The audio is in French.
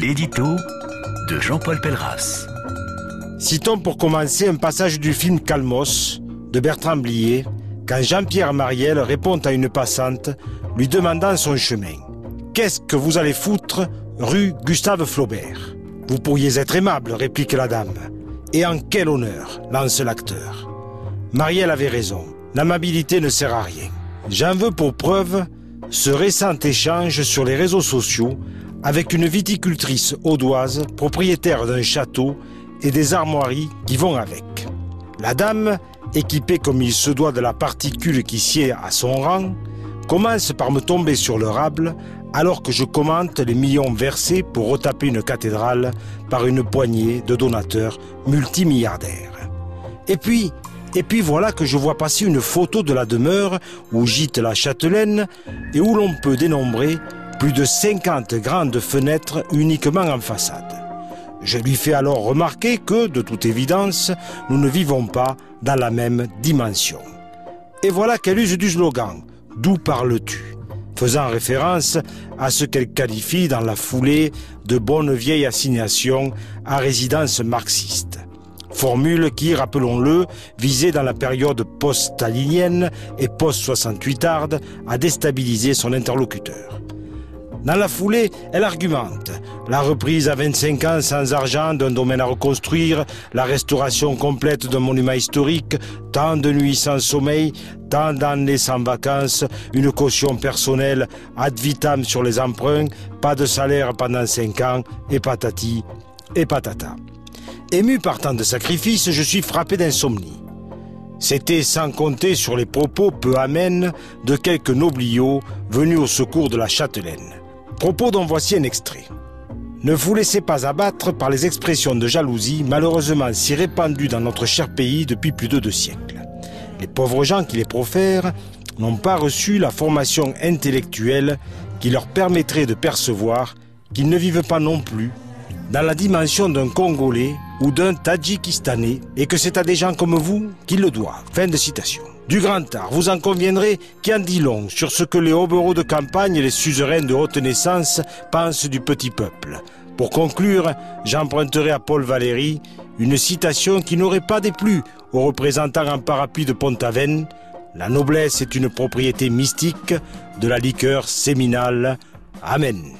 L'édito de Jean-Paul Pelleras. Citons pour commencer un passage du film Calmos de Bertrand Blier, quand Jean-Pierre Mariel répond à une passante lui demandant son chemin. Qu'est-ce que vous allez foutre rue Gustave Flaubert? Vous pourriez être aimable, réplique la dame. Et en quel honneur lance l'acteur. Marielle avait raison, l'amabilité ne sert à rien. J'en veux pour preuve ce récent échange sur les réseaux sociaux avec une viticultrice audoise, propriétaire d'un château et des armoiries qui vont avec. La dame, équipée comme il se doit de la particule qui sied à son rang, commence par me tomber sur le rable alors que je commente les millions versés pour retaper une cathédrale par une poignée de donateurs multimilliardaires. Et puis, et puis voilà que je vois passer une photo de la demeure où gîte la châtelaine et où l'on peut dénombrer plus de 50 grandes fenêtres uniquement en façade. Je lui fais alors remarquer que, de toute évidence, nous ne vivons pas dans la même dimension. Et voilà qu'elle use du slogan D'où parles-tu? faisant référence à ce qu'elle qualifie dans la foulée de bonne vieille assignation à résidence marxiste. Formule qui, rappelons-le, visait dans la période post-stalinienne et post-68 arde à déstabiliser son interlocuteur. Dans la foulée, elle argumente. La reprise à 25 ans sans argent d'un domaine à reconstruire, la restauration complète d'un monument historique, tant de nuits sans sommeil, tant d'années sans vacances, une caution personnelle ad vitam sur les emprunts, pas de salaire pendant 5 ans, et patati, et patata. Ému par tant de sacrifices, je suis frappé d'insomnie. C'était sans compter sur les propos peu amènes de quelques nobliaux venus au secours de la châtelaine. Propos dont voici un extrait. Ne vous laissez pas abattre par les expressions de jalousie malheureusement si répandues dans notre cher pays depuis plus de deux siècles. Les pauvres gens qui les profèrent n'ont pas reçu la formation intellectuelle qui leur permettrait de percevoir qu'ils ne vivent pas non plus dans la dimension d'un Congolais ou d'un Tadjikistanais et que c'est à des gens comme vous qu'ils le doivent. Fin de citation. Du grand art, vous en conviendrez, qui en dit long sur ce que les hobereaux de campagne et les suzerains de haute naissance pensent du petit peuple. Pour conclure, j'emprunterai à Paul Valéry une citation qui n'aurait pas déplu aux représentants en parapluie de Pont-Aven. La noblesse est une propriété mystique de la liqueur séminale. Amen.